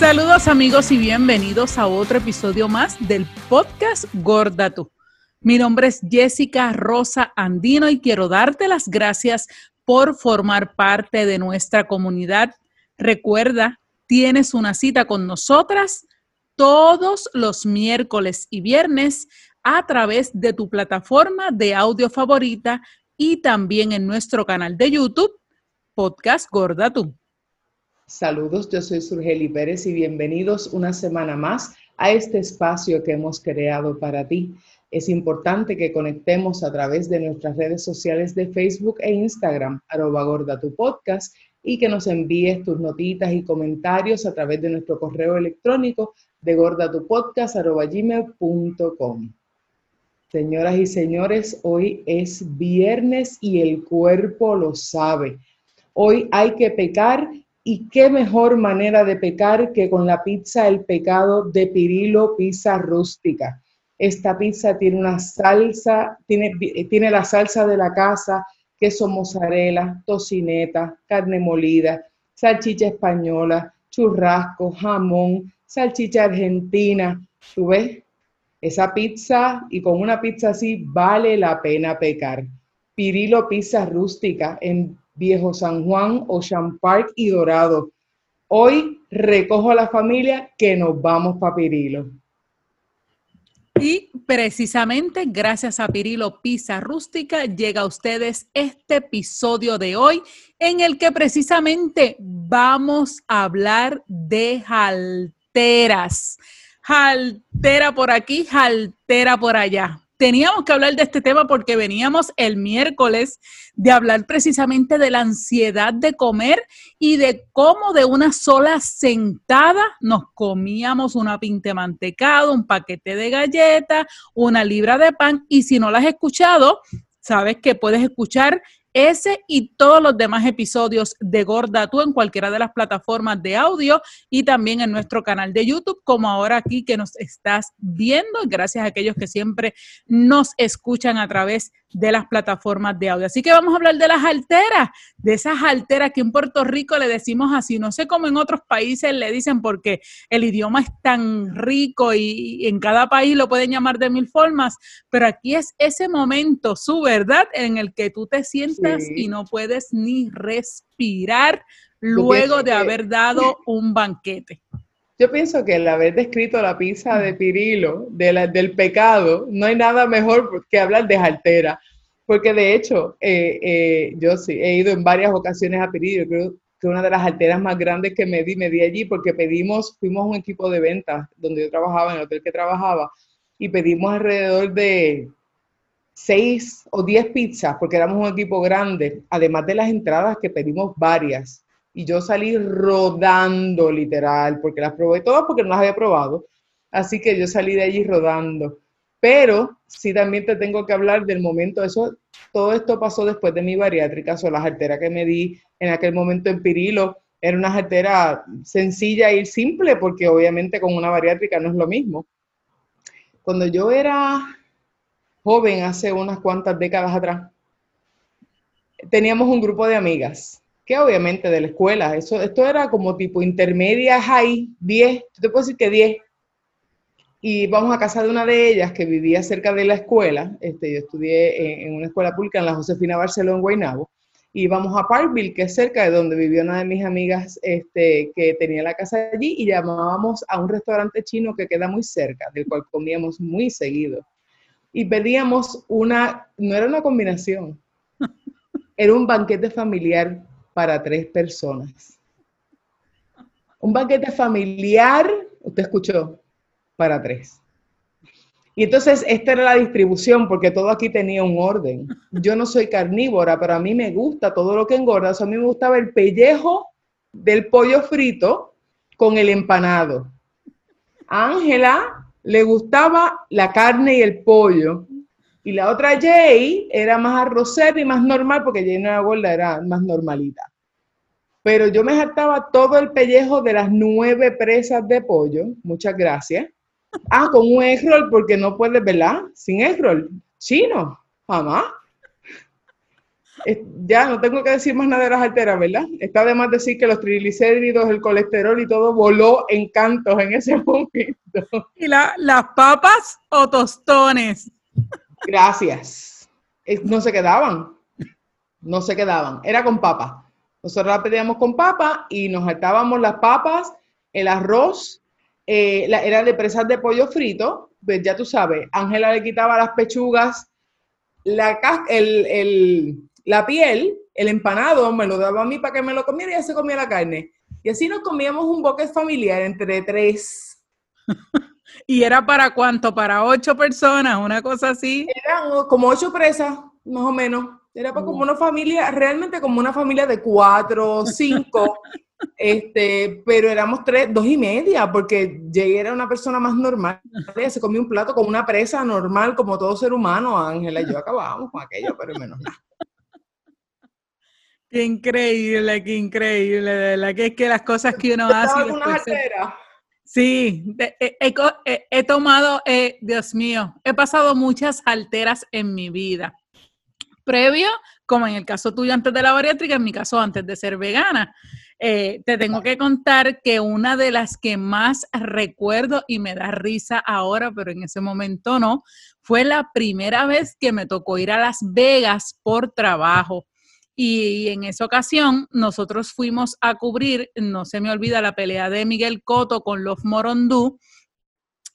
Saludos amigos y bienvenidos a otro episodio más del podcast Gorda Tú. Mi nombre es Jessica Rosa Andino y quiero darte las gracias por formar parte de nuestra comunidad. Recuerda, tienes una cita con nosotras todos los miércoles y viernes a través de tu plataforma de audio favorita y también en nuestro canal de YouTube, Podcast Gorda Tú. Saludos, yo soy Surgeli Pérez y bienvenidos una semana más a este espacio que hemos creado para ti. Es importante que conectemos a través de nuestras redes sociales de Facebook e Instagram, arroba gorda tu podcast, y que nos envíes tus notitas y comentarios a través de nuestro correo electrónico de gordatupodcast.gmail.com. Señoras y señores, hoy es viernes y el cuerpo lo sabe. Hoy hay que pecar y qué mejor manera de pecar que con la pizza El Pecado de Pirilo Pizza Rústica. Esta pizza tiene una salsa, tiene, tiene la salsa de la casa, queso mozzarella, tocineta, carne molida, salchicha española, churrasco, jamón, salchicha argentina. ¿Tú? Esa pizza y con una pizza así vale la pena pecar. Pirilo Pizza Rústica en Viejo San Juan, Ocean Park y Dorado. Hoy recojo a la familia que nos vamos para Pirilo. Y precisamente gracias a Pirilo Pizza Rústica llega a ustedes este episodio de hoy en el que precisamente vamos a hablar de halteras. Haltera por aquí, haltera por allá teníamos que hablar de este tema porque veníamos el miércoles de hablar precisamente de la ansiedad de comer y de cómo de una sola sentada nos comíamos una pinte mantecado, un paquete de galletas, una libra de pan. Y si no la has escuchado, sabes que puedes escuchar ese y todos los demás episodios de Gorda Tú en cualquiera de las plataformas de audio y también en nuestro canal de YouTube, como ahora aquí que nos estás viendo. Gracias a aquellos que siempre nos escuchan a través de las plataformas de audio. Así que vamos a hablar de las alteras, de esas alteras que en Puerto Rico le decimos así. No sé cómo en otros países le dicen porque el idioma es tan rico y, en cada país lo pueden llamar de mil formas, pero aquí es ese momento, su verdad, en el que tú te sientas y no puedes ni respirar luego de haber dado un banquete. Yo pienso que el haber descrito la pizza de Pirilo, de del pecado, no hay nada mejor que hablar de jaltera. Porque de hecho, eh, eh, yo sí he ido en varias ocasiones a Pirilo. Creo que una de las alteras más grandes que me di, me di allí porque pedimos, fuimos un equipo de ventas donde yo trabajaba, en el hotel que trabajaba, y pedimos alrededor de seis o diez pizzas, porque éramos un equipo grande, además de las entradas que pedimos varias y yo salí rodando literal, porque las probé todas porque no las había probado. Así que yo salí de allí rodando. Pero sí también te tengo que hablar del momento, eso, todo esto pasó después de mi bariátrica, o las arteras que me di en aquel momento en Pirilo, era una artera sencilla y simple, porque obviamente con una bariátrica no es lo mismo. Cuando yo era joven, hace unas cuantas décadas atrás, teníamos un grupo de amigas que obviamente de la escuela, eso, esto era como tipo intermedia, high, 10, te puedo decir que 10. Y vamos a casa de una de ellas que vivía cerca de la escuela, este, yo estudié en, una escuela pública en la Josefina Barcelona, en Guaynabo, y vamos a Parkville, que es cerca de donde vivió una de mis amigas este, que tenía la casa allí, y llamábamos a un restaurante chino que queda muy cerca, del cual comíamos muy seguido. Y pedíamos una, no era una combinación, era un banquete familiar para tres personas. Un banquete familiar, usted escuchó, para tres. Y entonces esta era la distribución, porque todo aquí tenía un orden. Yo no soy carnívora, pero a mí me gusta todo lo que engorda. a mí me gustaba el pellejo del pollo frito con el empanado. A Ángela le gustaba la carne y el pollo. Y la otra Jay era más arrocera y más normal, porque Jay no era gorda, era más normalita. Pero yo me saltaba todo el pellejo de las nueve presas de pollo. Muchas gracias. Ah, con un egg roll, porque no puedes, ¿verdad? Sin egg roll. Chino, mamá. ya no tengo que decir más nada de las alteras, ¿verdad? Está de más decir que los triglicéridos, el colesterol y todo voló en cantos en ese momento. ¿Y las papas o tostones? Gracias. No se quedaban, no se quedaban, era con papa. Nosotros la pedíamos con papa y nos saltábamos las papas, el arroz, eh, era de presas de pollo frito, pues ya tú sabes, Ángela le quitaba las pechugas, la, el, la piel, el empanado, me lo daba a mí para que me lo comiera y ya se comía la carne. Y así nos comíamos un boque familiar entre tres. ¿Y era para cuánto? ¿Para ocho personas? ¿Una cosa así? Eran como ocho presas, más o menos. Era para como una familia, realmente como una familia de cuatro, cinco. este, pero éramos tres, dos y media, porque Jay era una persona más normal. Se comía un plato con una presa normal, como todo ser humano. Ángela y yo acabábamos con aquello, pero menos nada. Qué increíble, qué increíble, de verdad que es que las cosas que uno hace. Sí, he, tomado, eh, Dios mío, he pasado muchas alteras en mi vida. Previo, como en el caso tuyo antes de la bariátrica, en mi caso antes de ser vegana. Eh, te tengo que contar que una de las que más recuerdo y me da risa ahora, pero en ese momento no, fue la primera vez que me tocó ir a Las Vegas por trabajo. Y en esa ocasión nosotros fuimos a cubrir, no se me olvida, la pelea de Miguel Coto con los Morondú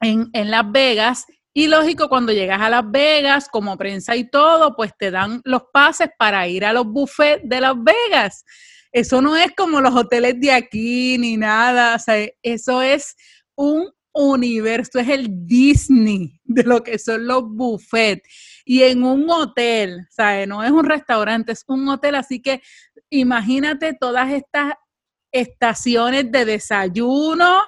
en, en Las Vegas. Y lógico, cuando llegas a Las Vegas, como prensa y todo, pues te dan los pases para ir a los buffets de Las Vegas. Eso no es como los hoteles de aquí ni nada, o sea, eso es un universo, es el Disney de lo que son los buffets y en un hotel, ¿sabes? No es un restaurante, es un hotel, así que imagínate todas estas estaciones de desayuno,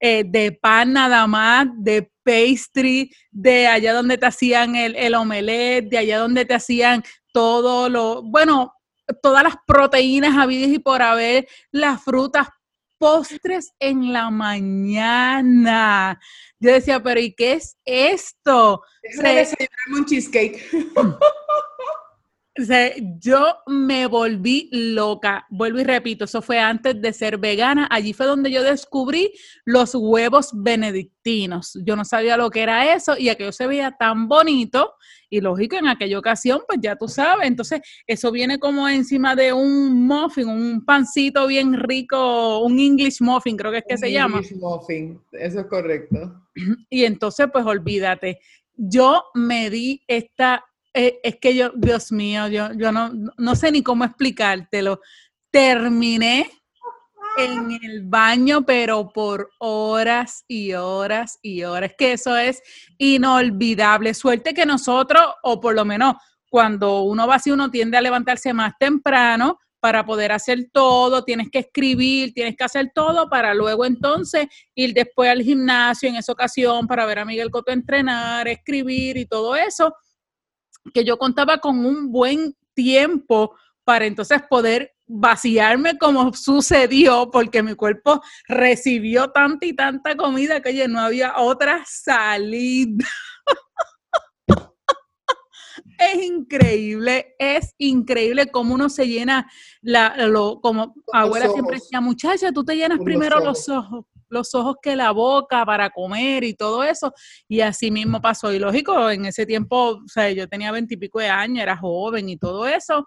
eh, de pan nada más, de pastry, de allá donde te hacían el, el omelette, de allá donde te hacían todo lo, bueno, todas las proteínas habidas y por haber, las frutas, postres en la mañana. Yo decía, pero ¿y qué es esto? Es un cheesecake. Yo me volví loca, vuelvo y repito, eso fue antes de ser vegana, allí fue donde yo descubrí los huevos benedictinos. Yo no sabía lo que era eso y aquello se veía tan bonito y lógico en aquella ocasión, pues ya tú sabes, entonces eso viene como encima de un muffin, un pancito bien rico, un English muffin creo que es que se llama. English muffin, eso es correcto. Y entonces pues olvídate, yo me di esta eh, es que yo, Dios mío, yo, yo no, no sé ni cómo explicártelo. Terminé en el baño, pero por horas y horas y horas. Que eso es inolvidable. Suerte que nosotros, o por lo menos cuando uno va así, uno tiende a levantarse más temprano para poder hacer todo, tienes que escribir, tienes que hacer todo para luego entonces ir después al gimnasio en esa ocasión para ver a Miguel Coto entrenar, escribir y todo eso que yo contaba con un buen tiempo para entonces poder vaciarme como sucedió, porque mi cuerpo recibió tanta y tanta comida que ya no había otra salida. es increíble, es increíble cómo uno se llena, la, lo, como abuela siempre decía, muchacha, tú te llenas primero los ojos los ojos que la boca para comer y todo eso. Y así mismo pasó. Y lógico, en ese tiempo, o sea, yo tenía veintipico de años, era joven y todo eso.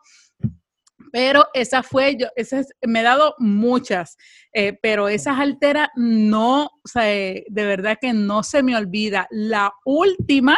Pero esa fue, yo, esa me he dado muchas, eh, pero esas alteras no, o sea, de verdad que no se me olvida. La última,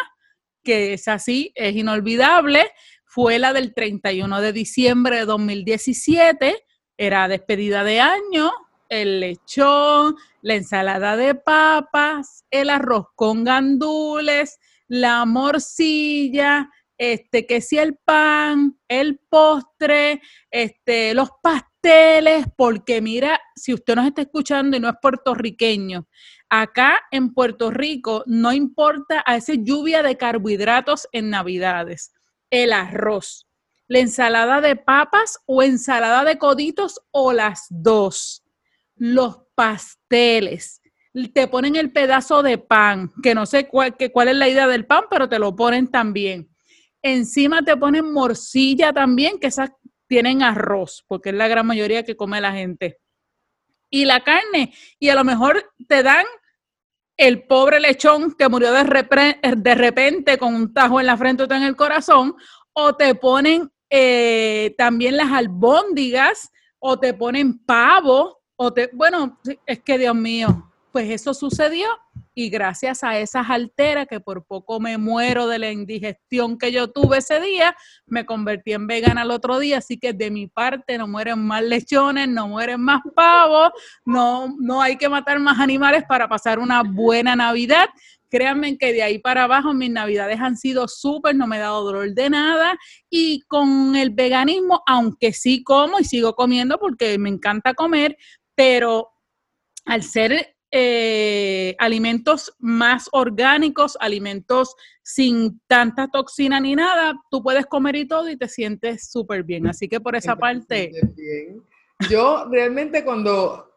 que es así, es inolvidable, fue la del 31 de diciembre de 2017, era despedida de año, el lechón, la ensalada de papas, el arroz con gandules, la morcilla, este, que si el pan, el postre, este, los pasteles, porque mira, si usted nos está escuchando y no es puertorriqueño, acá en Puerto Rico no importa a esa lluvia de carbohidratos en Navidades, el arroz, la ensalada de papas o ensalada de coditos o las dos los pasteles. Te ponen el pedazo de pan, que no sé cuál, cuál es la idea del pan, pero te lo ponen también. Encima te ponen morcilla también, que esas tienen arroz, porque es la gran mayoría que come la gente. Y la carne, y a lo mejor te dan el pobre lechón que murió de, repente con un tajo en la frente o en el corazón, o te ponen eh, también las albóndigas, o te ponen pavo, o te, bueno, es que Dios mío, pues eso sucedió y gracias a esas alteras que por poco me muero de la indigestión que yo tuve ese día, me convertí en vegana el otro día, así que de mi parte no mueren más lechones, no mueren más pavos, no, no hay que matar más animales para pasar una buena Navidad. Créanme que de ahí para abajo mis navidades han sido súper, no me he dado dolor de nada. Y con el veganismo, aunque sí como y sigo comiendo porque me encanta comer, pero al ser eh, alimentos más orgánicos, alimentos sin tanta toxina ni nada, tú puedes comer y todo y te sientes súper bien. Así que por esa parte... Yo realmente cuando,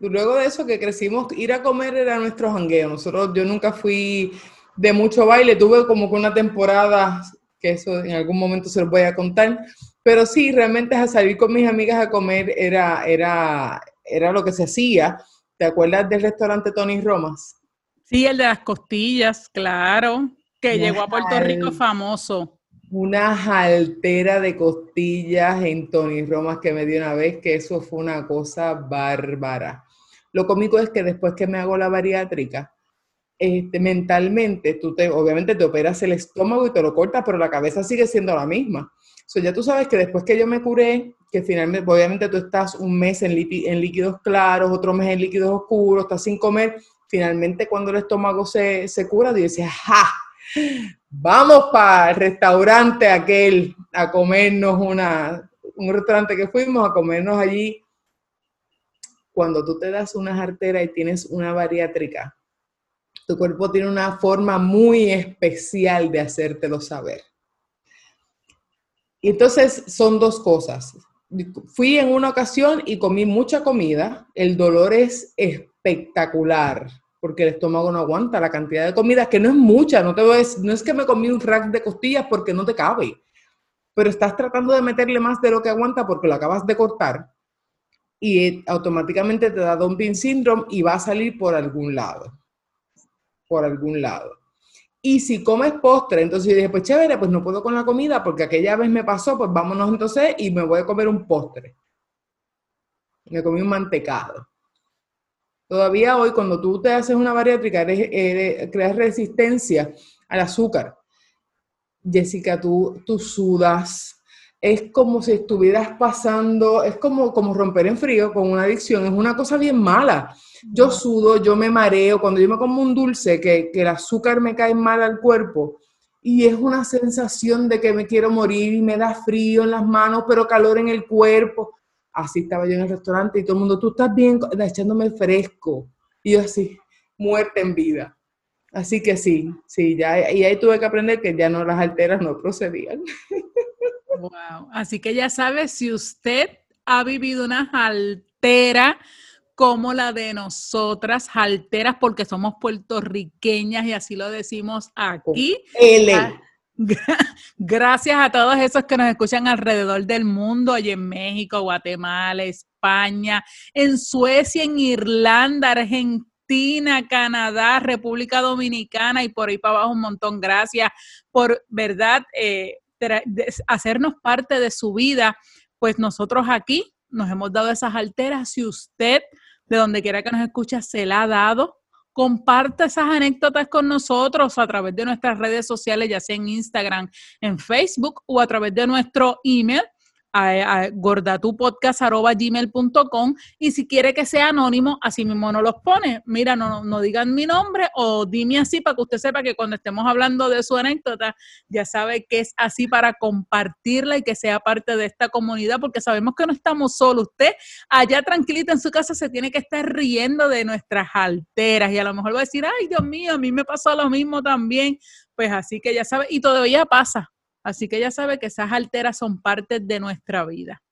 luego de eso que crecimos, ir a comer era nuestro jangueo. Nosotros, yo nunca fui de mucho baile, tuve como que una temporada, que eso en algún momento se los voy a contar, pero sí, realmente a salir con mis amigas a comer era, era, era lo que se hacía. ¿Te acuerdas del restaurante Tony Romas? Sí, el de las costillas, claro, que llegó a Puerto Rico famoso. Una jaltera de costillas en Tony Romas que me dio una vez, que eso fue una cosa bárbara. Lo cómico es que después que me hago la bariátrica, este, mentalmente, tú te, obviamente te operas el estómago y te lo cortas, pero la cabeza sigue siendo la misma. So, ya tú sabes que después que yo me curé, que finalmente, obviamente tú estás un mes en, líquidos claros, otro mes en líquidos oscuros, estás sin comer, finalmente cuando el estómago se, se cura, tú dices, ¡ja! Vamos para el restaurante aquel a comernos una, un restaurante que fuimos a comernos allí. Cuando tú te das una jartera y tienes una bariátrica, tu cuerpo tiene una forma muy especial de hacértelo saber. Entonces son dos cosas. Fui en una ocasión y comí mucha comida. El dolor es espectacular porque el estómago no aguanta la cantidad de comida, que no es mucha, no, te no es que me comí un rack de costillas porque no te cabe, pero estás tratando de meterle más de lo que aguanta porque lo acabas de cortar y automáticamente te da dumping syndrome y va a salir por algún lado, por algún lado. Y si comes postre, entonces yo dije, pues chévere, pues no puedo con la comida porque aquella vez me pasó, pues vámonos entonces y me voy a comer un postre. Me comí un mantecado. Todavía hoy, cuando tú te haces una bariátrica, creas resistencia al azúcar. Jessica, tú, tú sudas. Es como si estuvieras pasando, es como, como romper en frío con una adicción. Es una cosa bien mala yo sudo, yo me mareo, cuando yo me como un dulce, que, el azúcar me cae mal al cuerpo, y es una sensación de que me quiero morir y me da frío en las manos, pero calor en el cuerpo. Así estaba yo en el restaurante y todo el mundo, tú estás bien, echándome fresco. Y yo así, muerte en vida. Así que sí, sí, ya, y ahí tuve que aprender que ya no las alteras no procedían. Wow. Así que ya sabe, si usted ha vivido una altera, como la de nosotras, halteras, porque somos puertorriqueñas y así lo decimos aquí. Ah, gracias a todos esos que nos escuchan alrededor del mundo, allí en México, Guatemala, España, en Suecia, en Irlanda, Argentina, Canadá, República Dominicana y por ahí para abajo un montón. Gracias por, ¿verdad?, eh, hacernos parte de su vida. Pues nosotros aquí nos hemos dado esas alteras. Si usted de donde quiera que nos escuche, se la ha dado. Comparte esas anécdotas con nosotros a través de nuestras redes sociales, ya sea en Instagram, en Facebook o a través de nuestro email a, a gordatupodcast.gmail.com y si quiere que sea anónimo, así mismo no los pone. Mira, no, no digan mi nombre o dime así para que usted sepa que cuando estemos hablando de su anécdota, ya sabe que es así para compartirla y que sea parte de esta comunidad, porque sabemos que no estamos solos. Usted allá tranquilita en su casa se tiene que estar riendo de nuestras alteras y a lo mejor va a decir, ay Dios mío, a mí me pasó lo mismo también. Pues así que ya sabe, y todavía pasa, Así que ya sabe que esas alteras son parte de nuestra vida.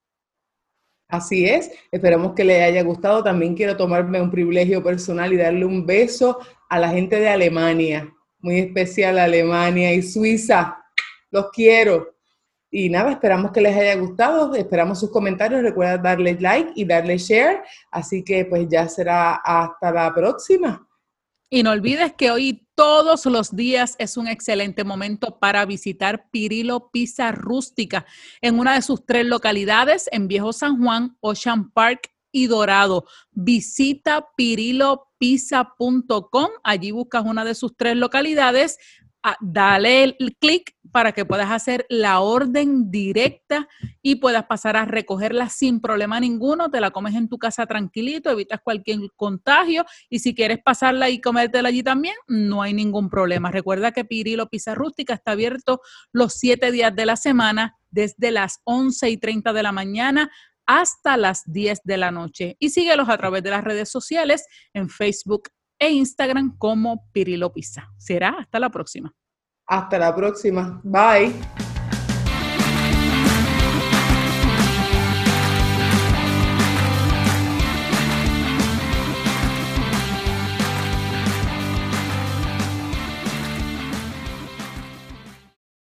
Así es, esperamos que le haya gustado. También quiero tomarme un privilegio personal y darle un beso a la gente de Alemania, muy especial Alemania y Suiza. Los quiero. Y nada, esperamos que les haya gustado, esperamos sus comentarios, recuerda darle like y darle share, así que pues ya será hasta la próxima. Y no olvides que hoy todos los días es un excelente momento para visitar Pirilo Pizza Rústica en una de sus tres localidades, en Viejo San Juan, Ocean Park y Dorado. Visita pirilopizza.com, allí buscas una de sus tres localidades, dale el clic para que puedas hacer la orden directa y puedas pasar a recogerla sin problema ninguno. Te la comes en tu casa tranquilito, evitas cualquier contagio y si quieres pasarla y comértela allí también, no hay ningún problema. Recuerda que Pirilo Pizza Rústica está abierto los siete días de la semana desde las 11 y 30 de la mañana hasta las 10 de la noche. Y síguelos a través de las redes sociales en Facebook, e Instagram como Pirilo Pizza. Será hasta la próxima. Hasta la próxima. Bye.